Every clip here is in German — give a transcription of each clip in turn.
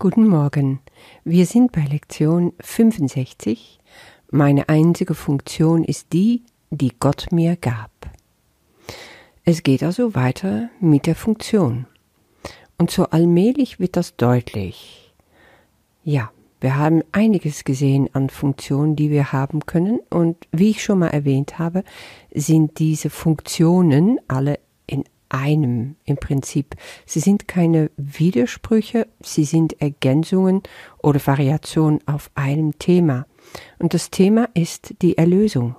Guten Morgen. Wir sind bei Lektion 65. Meine einzige Funktion ist die, die Gott mir gab. Es geht also weiter mit der Funktion. Und so allmählich wird das deutlich. Ja, wir haben einiges gesehen an Funktionen, die wir haben können. Und wie ich schon mal erwähnt habe, sind diese Funktionen alle einem im Prinzip. Sie sind keine Widersprüche, sie sind Ergänzungen oder Variationen auf einem Thema. Und das Thema ist die Erlösung.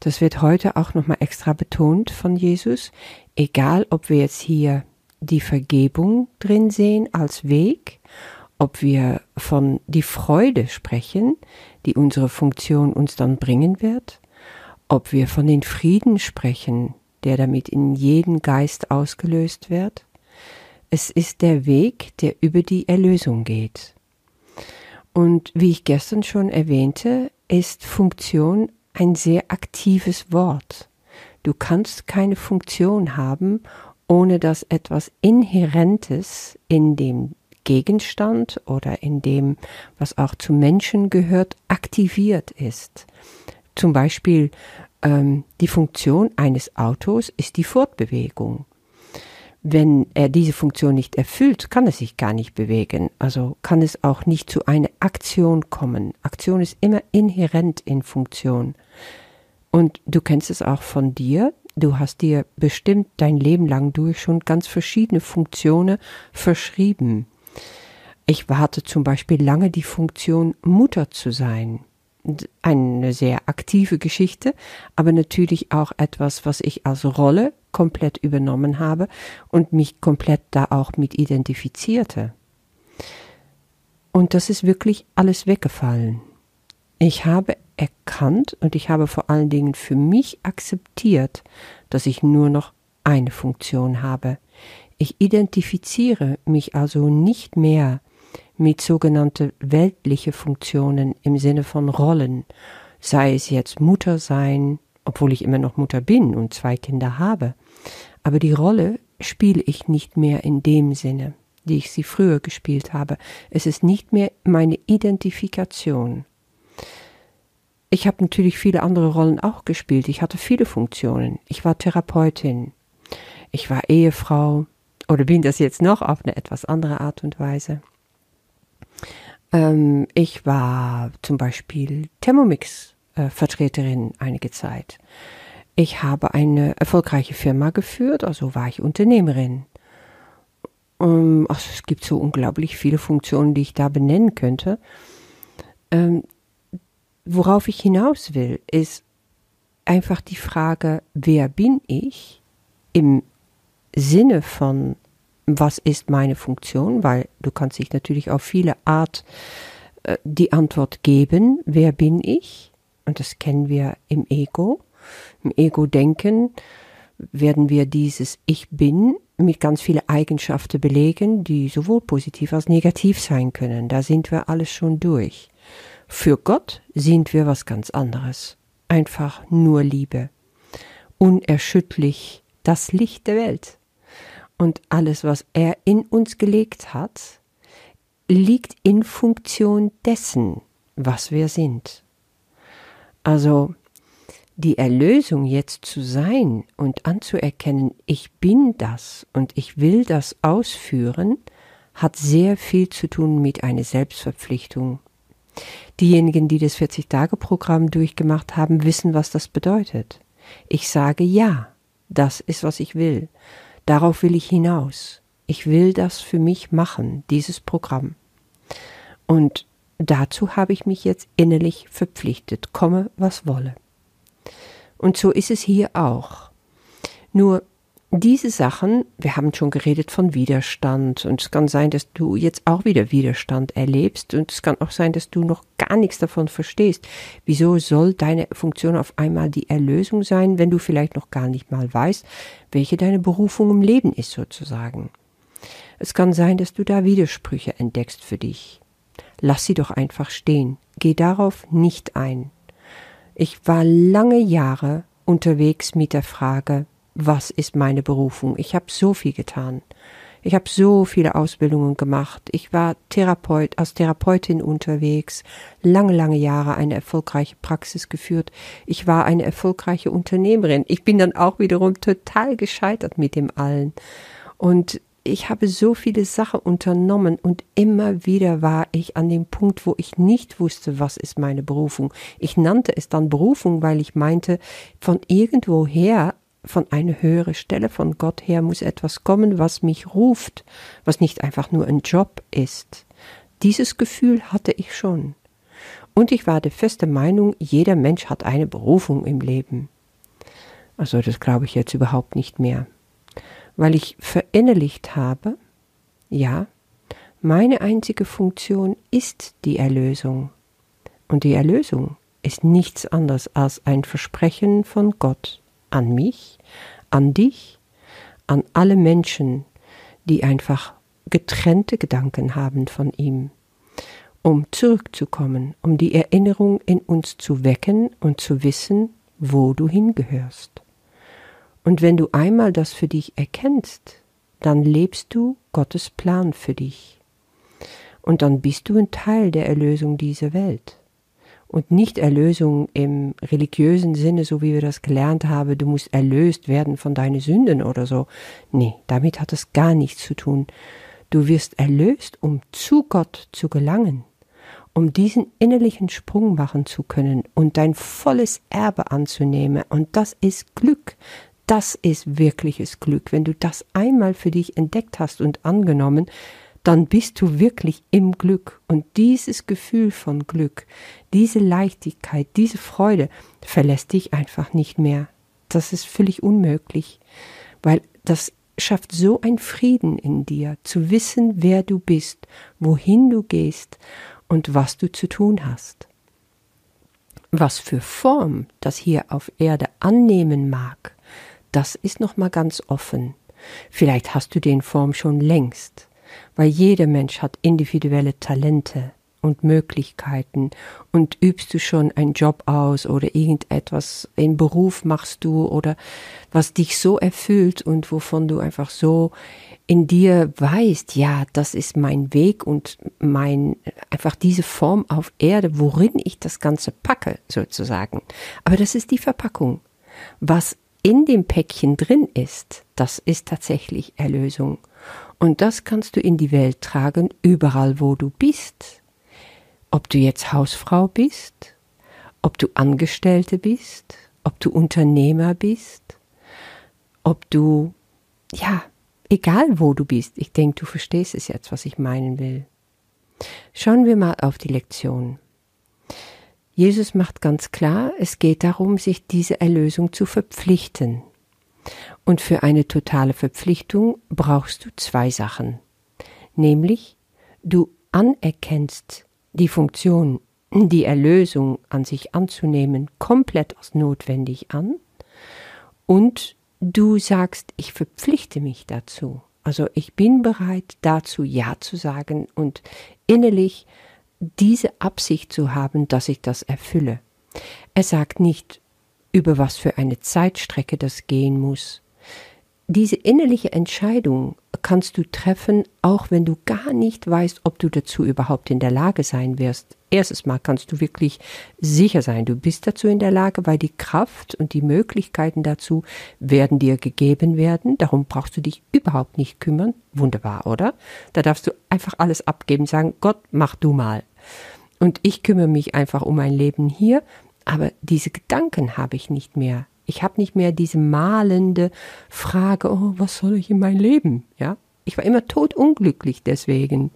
Das wird heute auch nochmal extra betont von Jesus, egal ob wir jetzt hier die Vergebung drin sehen als Weg, ob wir von die Freude sprechen, die unsere Funktion uns dann bringen wird, ob wir von den Frieden sprechen, der damit in jeden Geist ausgelöst wird. Es ist der Weg, der über die Erlösung geht. Und wie ich gestern schon erwähnte, ist Funktion ein sehr aktives Wort. Du kannst keine Funktion haben, ohne dass etwas Inhärentes in dem Gegenstand oder in dem, was auch zu Menschen gehört, aktiviert ist. Zum Beispiel ähm, die Funktion eines Autos ist die Fortbewegung. Wenn er diese Funktion nicht erfüllt, kann er sich gar nicht bewegen. Also kann es auch nicht zu einer Aktion kommen. Aktion ist immer inhärent in Funktion. Und du kennst es auch von dir. Du hast dir bestimmt dein Leben lang durch schon ganz verschiedene Funktionen verschrieben. Ich hatte zum Beispiel lange die Funktion, Mutter zu sein eine sehr aktive Geschichte, aber natürlich auch etwas, was ich als Rolle komplett übernommen habe und mich komplett da auch mit identifizierte. Und das ist wirklich alles weggefallen. Ich habe erkannt und ich habe vor allen Dingen für mich akzeptiert, dass ich nur noch eine Funktion habe. Ich identifiziere mich also nicht mehr mit sogenannte weltliche Funktionen im Sinne von Rollen, sei es jetzt Mutter sein, obwohl ich immer noch Mutter bin und zwei Kinder habe. Aber die Rolle spiele ich nicht mehr in dem Sinne, die ich sie früher gespielt habe. Es ist nicht mehr meine Identifikation. Ich habe natürlich viele andere Rollen auch gespielt. Ich hatte viele Funktionen. Ich war Therapeutin. Ich war Ehefrau oder bin das jetzt noch auf eine etwas andere Art und Weise. Ähm, ich war zum Beispiel Thermomix-Vertreterin einige Zeit. Ich habe eine erfolgreiche Firma geführt, also war ich Unternehmerin. Ähm, also es gibt so unglaublich viele Funktionen, die ich da benennen könnte. Ähm, worauf ich hinaus will, ist einfach die Frage, wer bin ich im Sinne von was ist meine Funktion, weil du kannst dich natürlich auf viele Art äh, die Antwort geben, wer bin ich? Und das kennen wir im Ego. Im Ego-Denken werden wir dieses Ich bin mit ganz vielen Eigenschaften belegen, die sowohl positiv als negativ sein können. Da sind wir alles schon durch. Für Gott sind wir was ganz anderes. Einfach nur Liebe. Unerschütterlich das Licht der Welt und alles, was er in uns gelegt hat, liegt in Funktion dessen, was wir sind. Also die Erlösung jetzt zu sein und anzuerkennen, ich bin das und ich will das ausführen, hat sehr viel zu tun mit einer Selbstverpflichtung. Diejenigen, die das 40-Tage-Programm durchgemacht haben, wissen, was das bedeutet. Ich sage ja, das ist, was ich will. Darauf will ich hinaus. Ich will das für mich machen, dieses Programm. Und dazu habe ich mich jetzt innerlich verpflichtet, komme was wolle. Und so ist es hier auch. Nur diese Sachen, wir haben schon geredet von Widerstand und es kann sein, dass du jetzt auch wieder Widerstand erlebst und es kann auch sein, dass du noch gar nichts davon verstehst. Wieso soll deine Funktion auf einmal die Erlösung sein, wenn du vielleicht noch gar nicht mal weißt, welche deine Berufung im Leben ist sozusagen? Es kann sein, dass du da Widersprüche entdeckst für dich. Lass sie doch einfach stehen. Geh darauf nicht ein. Ich war lange Jahre unterwegs mit der Frage, was ist meine Berufung? Ich habe so viel getan. Ich habe so viele Ausbildungen gemacht. Ich war Therapeut, als Therapeutin unterwegs, lange, lange Jahre eine erfolgreiche Praxis geführt. Ich war eine erfolgreiche Unternehmerin. Ich bin dann auch wiederum total gescheitert mit dem allen. Und ich habe so viele Sachen unternommen und immer wieder war ich an dem Punkt, wo ich nicht wusste, was ist meine Berufung. Ich nannte es dann Berufung, weil ich meinte, von irgendwoher, von einer höheren Stelle, von Gott her muss etwas kommen, was mich ruft, was nicht einfach nur ein Job ist. Dieses Gefühl hatte ich schon. Und ich war der feste Meinung, jeder Mensch hat eine Berufung im Leben. Also das glaube ich jetzt überhaupt nicht mehr weil ich verinnerlicht habe, ja, meine einzige Funktion ist die Erlösung. Und die Erlösung ist nichts anderes als ein Versprechen von Gott an mich, an dich, an alle Menschen, die einfach getrennte Gedanken haben von ihm, um zurückzukommen, um die Erinnerung in uns zu wecken und zu wissen, wo du hingehörst. Und wenn du einmal das für dich erkennst, dann lebst du Gottes Plan für dich. Und dann bist du ein Teil der Erlösung dieser Welt. Und nicht Erlösung im religiösen Sinne, so wie wir das gelernt haben, du musst erlöst werden von deinen Sünden oder so. Nee, damit hat es gar nichts zu tun. Du wirst erlöst, um zu Gott zu gelangen, um diesen innerlichen Sprung machen zu können und dein volles Erbe anzunehmen. Und das ist Glück, das ist wirkliches Glück. Wenn du das einmal für dich entdeckt hast und angenommen, dann bist du wirklich im Glück. Und dieses Gefühl von Glück, diese Leichtigkeit, diese Freude verlässt dich einfach nicht mehr. Das ist völlig unmöglich, weil das schafft so ein Frieden in dir, zu wissen, wer du bist, wohin du gehst und was du zu tun hast. Was für Form das hier auf Erde annehmen mag, das ist noch mal ganz offen. Vielleicht hast du den Form schon längst, weil jeder Mensch hat individuelle Talente und Möglichkeiten und übst du schon einen Job aus oder irgendetwas, einen Beruf machst du oder was dich so erfüllt und wovon du einfach so in dir weißt, ja, das ist mein Weg und mein, einfach diese Form auf Erde, worin ich das Ganze packe, sozusagen. Aber das ist die Verpackung. Was in dem Päckchen drin ist, das ist tatsächlich Erlösung. Und das kannst du in die Welt tragen, überall wo du bist. Ob du jetzt Hausfrau bist, ob du Angestellte bist, ob du Unternehmer bist, ob du, ja, egal wo du bist, ich denke, du verstehst es jetzt, was ich meinen will. Schauen wir mal auf die Lektion. Jesus macht ganz klar, es geht darum, sich diese Erlösung zu verpflichten. Und für eine totale Verpflichtung brauchst du zwei Sachen. Nämlich, du anerkennst die Funktion, die Erlösung an sich anzunehmen, komplett als notwendig an und du sagst, ich verpflichte mich dazu. Also ich bin bereit dazu Ja zu sagen und innerlich diese Absicht zu haben, dass ich das erfülle. Er sagt nicht, über was für eine Zeitstrecke das gehen muss. Diese innerliche Entscheidung kannst du treffen, auch wenn du gar nicht weißt, ob du dazu überhaupt in der Lage sein wirst. Erstes Mal kannst du wirklich sicher sein, du bist dazu in der Lage, weil die Kraft und die Möglichkeiten dazu werden dir gegeben werden. Darum brauchst du dich überhaupt nicht kümmern. Wunderbar, oder? Da darfst du einfach alles abgeben, sagen, Gott, mach du mal. Und ich kümmere mich einfach um mein Leben hier, aber diese Gedanken habe ich nicht mehr. Ich habe nicht mehr diese malende Frage, oh, was soll ich in mein Leben? Ja, ich war immer totunglücklich deswegen.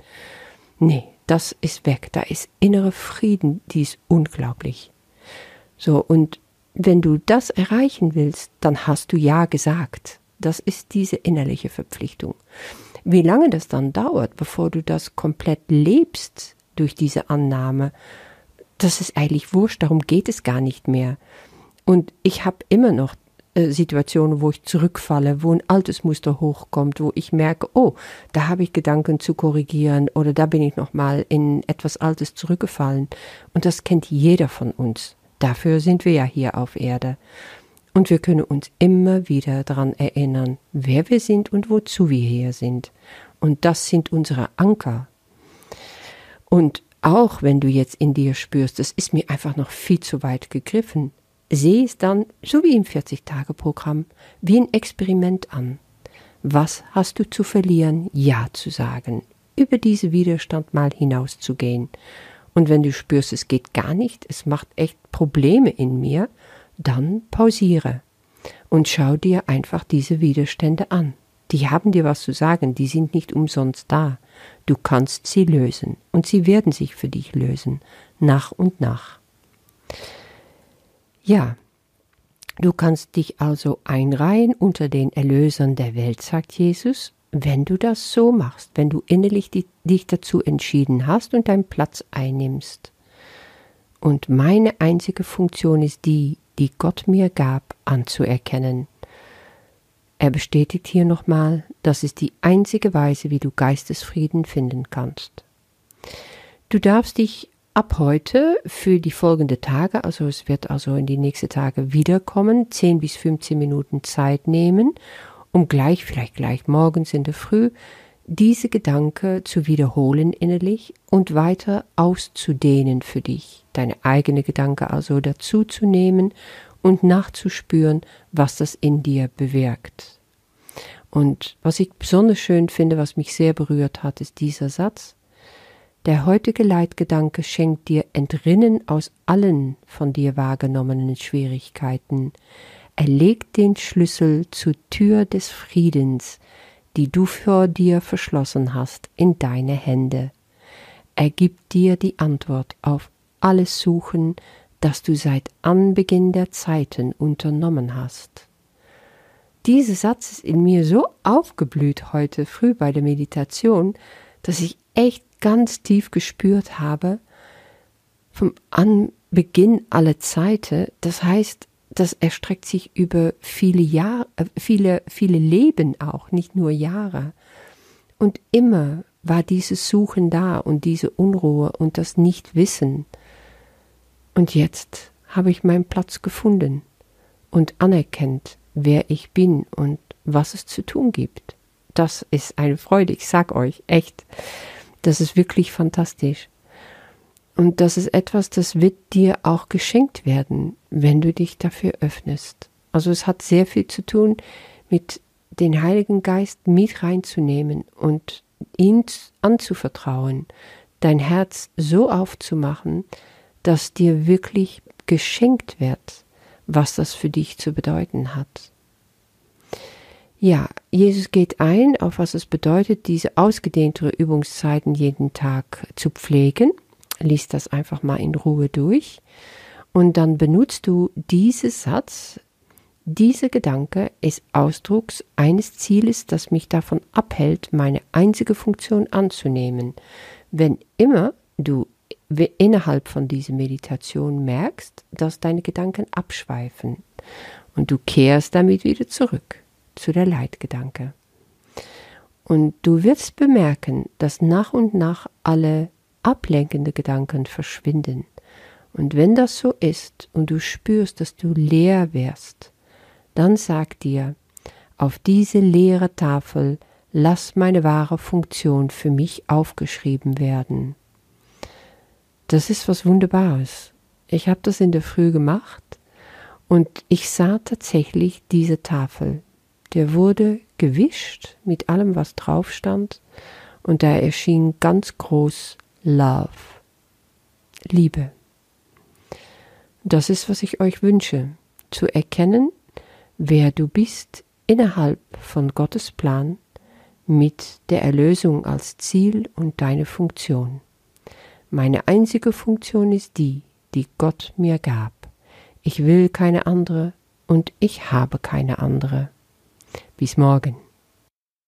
Nee, das ist weg. Da ist innere Frieden, die ist unglaublich. So, und wenn du das erreichen willst, dann hast du Ja gesagt. Das ist diese innerliche Verpflichtung. Wie lange das dann dauert, bevor du das komplett lebst, durch diese Annahme. Das ist eigentlich wurscht, darum geht es gar nicht mehr. Und ich habe immer noch äh, Situationen, wo ich zurückfalle, wo ein altes Muster hochkommt, wo ich merke, oh, da habe ich Gedanken zu korrigieren oder da bin ich nochmal in etwas Altes zurückgefallen. Und das kennt jeder von uns. Dafür sind wir ja hier auf Erde. Und wir können uns immer wieder daran erinnern, wer wir sind und wozu wir hier sind. Und das sind unsere Anker. Und auch wenn du jetzt in dir spürst, das ist mir einfach noch viel zu weit gegriffen, sehe es dann, so wie im 40-Tage-Programm, wie ein Experiment an. Was hast du zu verlieren, Ja zu sagen, über diese Widerstand mal hinauszugehen. Und wenn du spürst, es geht gar nicht, es macht echt Probleme in mir, dann pausiere und schau dir einfach diese Widerstände an. Die haben dir was zu sagen, die sind nicht umsonst da. Du kannst sie lösen und sie werden sich für dich lösen, nach und nach. Ja, du kannst dich also einreihen unter den Erlösern der Welt, sagt Jesus, wenn du das so machst, wenn du innerlich die, dich dazu entschieden hast und deinen Platz einnimmst. Und meine einzige Funktion ist die, die Gott mir gab, anzuerkennen. Er bestätigt hier nochmal, das ist die einzige Weise, wie du Geistesfrieden finden kannst. Du darfst dich ab heute für die folgenden Tage, also es wird also in die nächsten Tage wiederkommen, 10 bis 15 Minuten Zeit nehmen, um gleich, vielleicht gleich morgens in der Früh, diese Gedanke zu wiederholen innerlich und weiter auszudehnen für dich, deine eigene Gedanke also dazu zu nehmen und nachzuspüren, was das in dir bewirkt. Und was ich besonders schön finde, was mich sehr berührt hat, ist dieser Satz. Der heutige Leitgedanke schenkt dir Entrinnen aus allen von dir wahrgenommenen Schwierigkeiten. Er legt den Schlüssel zur Tür des Friedens, die du vor dir verschlossen hast, in deine Hände. Er gibt dir die Antwort auf alles Suchen, das du seit Anbeginn der Zeiten unternommen hast. Dieser Satz ist in mir so aufgeblüht heute früh bei der Meditation, dass ich echt ganz tief gespürt habe, vom Anbeginn aller Zeiten, das heißt, das erstreckt sich über viele Jahre, äh, viele, viele Leben auch, nicht nur Jahre. Und immer war dieses Suchen da und diese Unruhe und das Nichtwissen. Und jetzt habe ich meinen Platz gefunden und anerkennt, wer ich bin und was es zu tun gibt. Das ist eine Freude, ich sag euch, echt. Das ist wirklich fantastisch. Und das ist etwas, das wird dir auch geschenkt werden, wenn du dich dafür öffnest. Also es hat sehr viel zu tun mit den Heiligen Geist mit reinzunehmen und ihn anzuvertrauen, dein Herz so aufzumachen, dass dir wirklich geschenkt wird, was das für dich zu bedeuten hat. Ja, Jesus geht ein, auf was es bedeutet, diese ausgedehntere Übungszeiten jeden Tag zu pflegen liest das einfach mal in Ruhe durch und dann benutzt du diesen Satz, dieser Gedanke ist Ausdruck eines Zieles, das mich davon abhält, meine einzige Funktion anzunehmen. Wenn immer du innerhalb von dieser Meditation merkst, dass deine Gedanken abschweifen und du kehrst damit wieder zurück zu der Leitgedanke. Und du wirst bemerken, dass nach und nach alle ablenkende Gedanken verschwinden. Und wenn das so ist und du spürst, dass du leer wirst, dann sag dir, auf diese leere Tafel lass meine wahre Funktion für mich aufgeschrieben werden. Das ist was Wunderbares. Ich habe das in der Früh gemacht und ich sah tatsächlich diese Tafel. Der wurde gewischt mit allem, was drauf stand, und da erschien ganz groß Love. Liebe. Das ist, was ich euch wünsche, zu erkennen, wer du bist innerhalb von Gottes Plan mit der Erlösung als Ziel und deine Funktion. Meine einzige Funktion ist die, die Gott mir gab. Ich will keine andere und ich habe keine andere. Bis morgen.